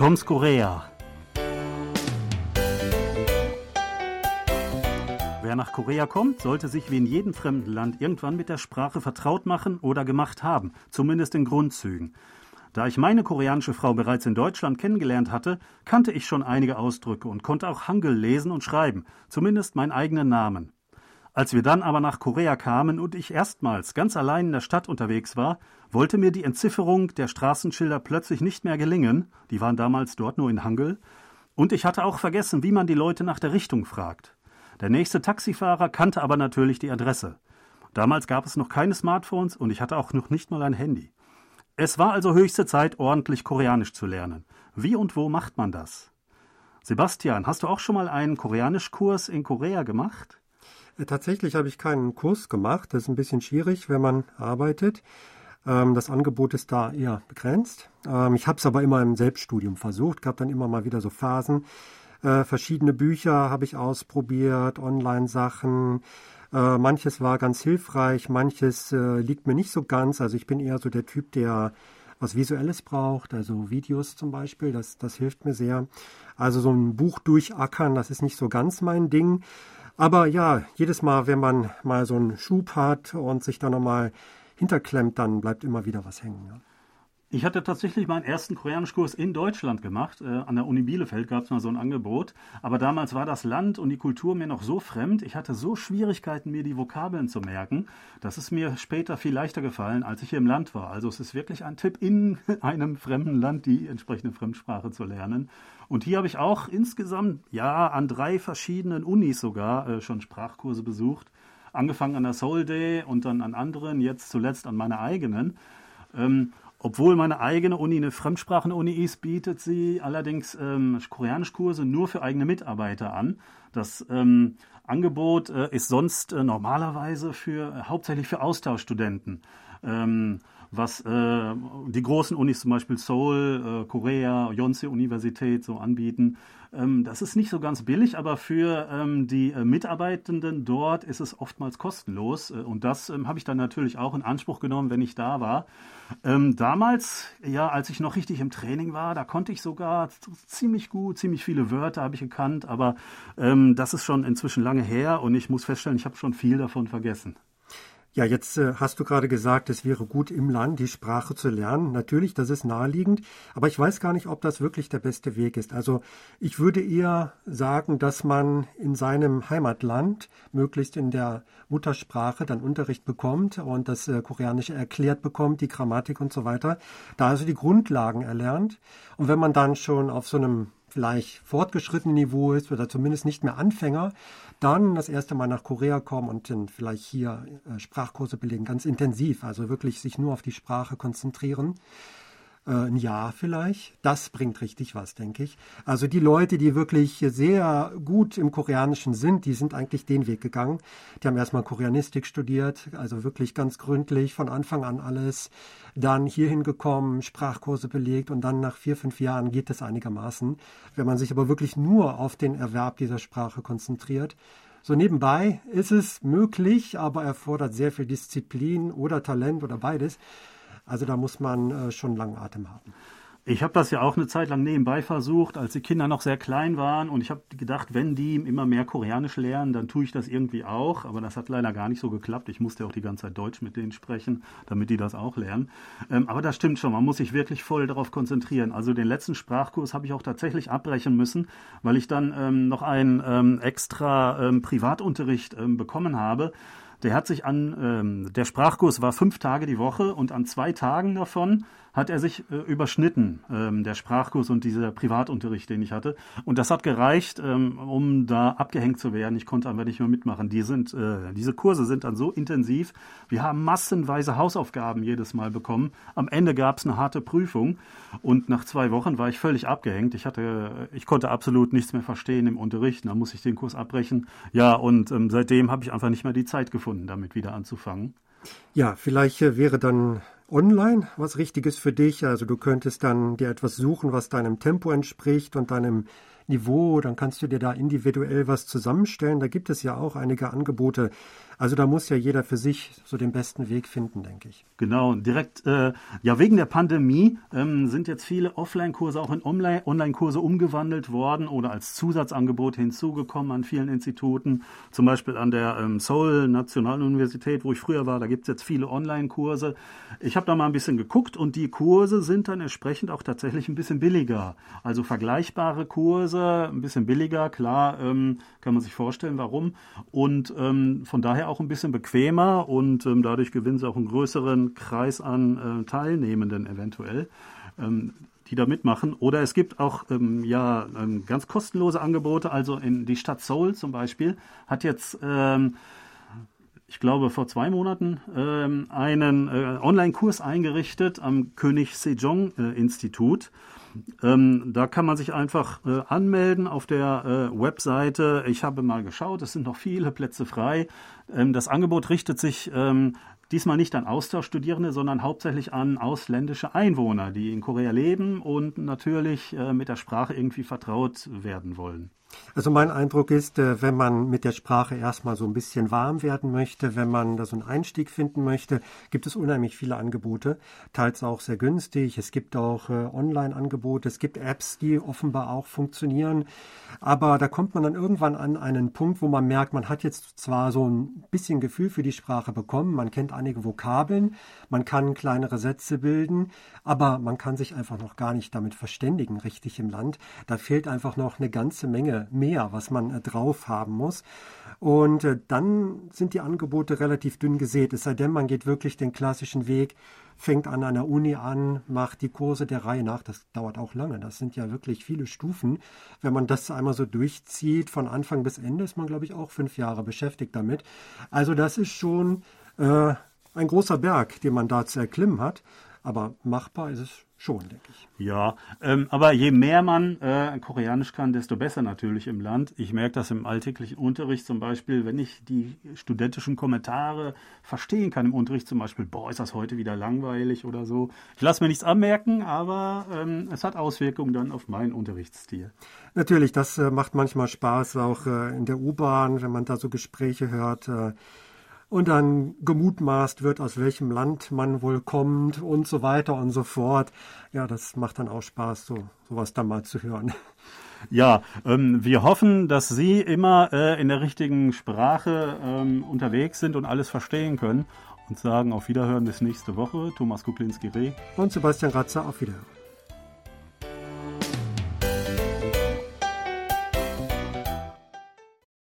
Toms Korea. Wer nach Korea kommt, sollte sich wie in jedem fremden Land irgendwann mit der Sprache vertraut machen oder gemacht haben, zumindest in Grundzügen. Da ich meine koreanische Frau bereits in Deutschland kennengelernt hatte, kannte ich schon einige Ausdrücke und konnte auch Hangul lesen und schreiben, zumindest meinen eigenen Namen. Als wir dann aber nach Korea kamen und ich erstmals ganz allein in der Stadt unterwegs war, wollte mir die Entzifferung der Straßenschilder plötzlich nicht mehr gelingen, die waren damals dort nur in Hangul, und ich hatte auch vergessen, wie man die Leute nach der Richtung fragt. Der nächste Taxifahrer kannte aber natürlich die Adresse. Damals gab es noch keine Smartphones und ich hatte auch noch nicht mal ein Handy. Es war also höchste Zeit, ordentlich Koreanisch zu lernen. Wie und wo macht man das? Sebastian, hast du auch schon mal einen Koreanischkurs in Korea gemacht? Äh, tatsächlich habe ich keinen Kurs gemacht. Das ist ein bisschen schwierig, wenn man arbeitet. Ähm, das Angebot ist da eher begrenzt. Ähm, ich habe es aber immer im Selbststudium versucht, gab dann immer mal wieder so Phasen. Äh, verschiedene Bücher habe ich ausprobiert, Online-Sachen. Äh, manches war ganz hilfreich, manches liegt mir nicht so ganz. Also ich bin eher so der Typ, der was Visuelles braucht, also Videos zum Beispiel, das, das hilft mir sehr. Also so ein Buch durchackern, das ist nicht so ganz mein Ding. Aber ja, jedes Mal, wenn man mal so einen Schub hat und sich dann nochmal hinterklemmt, dann bleibt immer wieder was hängen. Ja. Ich hatte tatsächlich meinen ersten Koreanischkurs in Deutschland gemacht. Äh, an der Uni Bielefeld gab es mal so ein Angebot. Aber damals war das Land und die Kultur mir noch so fremd. Ich hatte so Schwierigkeiten, mir die Vokabeln zu merken. Das ist mir später viel leichter gefallen, als ich hier im Land war. Also es ist wirklich ein Tipp, in einem fremden Land die entsprechende Fremdsprache zu lernen. Und hier habe ich auch insgesamt, ja, an drei verschiedenen Unis sogar äh, schon Sprachkurse besucht. Angefangen an der Soul Day und dann an anderen, jetzt zuletzt an meiner eigenen. Ähm, obwohl meine eigene Uni eine Fremdsprachen-Uni ist, bietet sie allerdings ähm, Koreanischkurse nur für eigene Mitarbeiter an. Das ähm, Angebot äh, ist sonst äh, normalerweise für äh, hauptsächlich für Austauschstudenten. Ähm, was äh, die großen Unis zum Beispiel Seoul, äh, Korea, Yonsei Universität so anbieten. Ähm, das ist nicht so ganz billig, aber für ähm, die äh, Mitarbeitenden dort ist es oftmals kostenlos. Äh, und das ähm, habe ich dann natürlich auch in Anspruch genommen, wenn ich da war. Ähm, damals, ja, als ich noch richtig im Training war, da konnte ich sogar ziemlich gut, ziemlich viele Wörter habe ich gekannt, aber ähm, das ist schon inzwischen lange her und ich muss feststellen, ich habe schon viel davon vergessen. Ja, jetzt äh, hast du gerade gesagt, es wäre gut im Land die Sprache zu lernen. Natürlich, das ist naheliegend, aber ich weiß gar nicht, ob das wirklich der beste Weg ist. Also ich würde eher sagen, dass man in seinem Heimatland möglichst in der Muttersprache dann Unterricht bekommt und das äh, Koreanische erklärt bekommt, die Grammatik und so weiter. Da also die Grundlagen erlernt. Und wenn man dann schon auf so einem vielleicht fortgeschrittenen Niveau ist oder zumindest nicht mehr Anfänger, dann das erste Mal nach Korea kommen und dann vielleicht hier äh, Sprachkurse belegen, ganz intensiv, also wirklich sich nur auf die Sprache konzentrieren ein Jahr vielleicht. Das bringt richtig was, denke ich. Also die Leute, die wirklich sehr gut im Koreanischen sind, die sind eigentlich den Weg gegangen. Die haben erstmal Koreanistik studiert, also wirklich ganz gründlich, von Anfang an alles. Dann hierhin gekommen, Sprachkurse belegt und dann nach vier, fünf Jahren geht es einigermaßen. Wenn man sich aber wirklich nur auf den Erwerb dieser Sprache konzentriert, so nebenbei ist es möglich, aber erfordert sehr viel Disziplin oder Talent oder beides. Also da muss man äh, schon langen Atem haben. Ich habe das ja auch eine Zeit lang nebenbei versucht, als die Kinder noch sehr klein waren. Und ich habe gedacht, wenn die immer mehr Koreanisch lernen, dann tue ich das irgendwie auch. Aber das hat leider gar nicht so geklappt. Ich musste auch die ganze Zeit Deutsch mit denen sprechen, damit die das auch lernen. Ähm, aber das stimmt schon, man muss sich wirklich voll darauf konzentrieren. Also den letzten Sprachkurs habe ich auch tatsächlich abbrechen müssen, weil ich dann ähm, noch einen ähm, extra ähm, Privatunterricht ähm, bekommen habe der hat sich an, ähm, der Sprachkurs war fünf Tage die Woche und an zwei Tagen davon hat er sich äh, überschnitten, ähm, der Sprachkurs und dieser Privatunterricht, den ich hatte. Und das hat gereicht, ähm, um da abgehängt zu werden. Ich konnte einfach nicht mehr mitmachen. Die sind, äh, diese Kurse sind dann so intensiv. Wir haben massenweise Hausaufgaben jedes Mal bekommen. Am Ende gab es eine harte Prüfung und nach zwei Wochen war ich völlig abgehängt. Ich hatte, ich konnte absolut nichts mehr verstehen im Unterricht. Da muss ich den Kurs abbrechen. Ja, und ähm, seitdem habe ich einfach nicht mehr die Zeit gefunden, damit wieder anzufangen. Ja, vielleicht äh, wäre dann online was Richtiges für dich. Also du könntest dann dir etwas suchen, was deinem Tempo entspricht und deinem Niveau. Dann kannst du dir da individuell was zusammenstellen. Da gibt es ja auch einige Angebote. Also da muss ja jeder für sich so den besten Weg finden, denke ich. Genau, direkt, äh, ja, wegen der Pandemie ähm, sind jetzt viele Offline-Kurse auch in Online-Kurse umgewandelt worden oder als Zusatzangebot hinzugekommen an vielen Instituten. Zum Beispiel an der ähm, Seoul Nationaluniversität, wo ich früher war, da gibt es jetzt viele Online-Kurse. Ich habe da mal ein bisschen geguckt und die Kurse sind dann entsprechend auch tatsächlich ein bisschen billiger. Also vergleichbare Kurse, ein bisschen billiger, klar, ähm, kann man sich vorstellen, warum. Und ähm, von daher auch ein bisschen bequemer und ähm, dadurch gewinnen sie auch einen größeren Kreis an äh, Teilnehmenden eventuell. Ähm, die da mitmachen. Oder es gibt auch ähm, ja ähm, ganz kostenlose Angebote. Also in die Stadt Seoul zum Beispiel hat jetzt, ich glaube vor zwei Monaten, ähm, einen äh, Online-Kurs eingerichtet am König Sejong äh. Ähm, da kann man sich einfach äh, anmelden auf der äh, Webseite. Ich habe mal geschaut, es sind noch viele Plätze frei. Ähm, das Angebot richtet sich ähm, diesmal nicht an Austauschstudierende, sondern hauptsächlich an ausländische Einwohner, die in Korea leben und natürlich äh, mit der Sprache irgendwie vertraut werden wollen. Also mein Eindruck ist, äh, wenn man mit der Sprache erstmal so ein bisschen warm werden möchte, wenn man da so einen Einstieg finden möchte, gibt es unheimlich viele Angebote, teils auch sehr günstig. Es gibt auch äh, Online-Angebote, es gibt Apps, die offenbar auch funktionieren. Aber da kommt man dann irgendwann an einen Punkt, wo man merkt, man hat jetzt zwar so ein bisschen Gefühl für die Sprache bekommen, man kennt einige Vokabeln, man kann kleinere Sätze bilden, aber man kann sich einfach noch gar nicht damit verständigen, richtig im Land. Da fehlt einfach noch eine ganze Menge mehr, was man äh, drauf haben muss. Und äh, dann sind die Angebote relativ dünn gesät, es sei denn, man geht wirklich den klassischen Weg, fängt an einer Uni an, macht die Kurse der Reihe nach. Das dauert auch lange. Das sind ja wirklich viele Stufen. Wenn man das einmal so durchzieht, von Anfang bis Ende, ist man, glaube ich, auch fünf Jahre beschäftigt damit. Also das ist schon äh, ein großer Berg, den man da zu erklimmen hat. Aber machbar ist es schon, denke ich. Ja, ähm, aber je mehr man äh, Koreanisch kann, desto besser natürlich im Land. Ich merke das im alltäglichen Unterricht zum Beispiel, wenn ich die studentischen Kommentare verstehen kann im Unterricht, zum Beispiel, boah, ist das heute wieder langweilig oder so. Ich lasse mir nichts anmerken, aber ähm, es hat Auswirkungen dann auf meinen Unterrichtsstil. Natürlich, das äh, macht manchmal Spaß, auch äh, in der U-Bahn, wenn man da so Gespräche hört. Äh, und dann gemutmaßt wird, aus welchem Land man wohl kommt und so weiter und so fort. Ja, das macht dann auch Spaß, so sowas da mal zu hören. Ja, ähm, wir hoffen, dass Sie immer äh, in der richtigen Sprache ähm, unterwegs sind und alles verstehen können und sagen auf Wiederhören bis nächste Woche. Thomas Kuklinski-Reh und Sebastian Ratzer auf Wiederhören.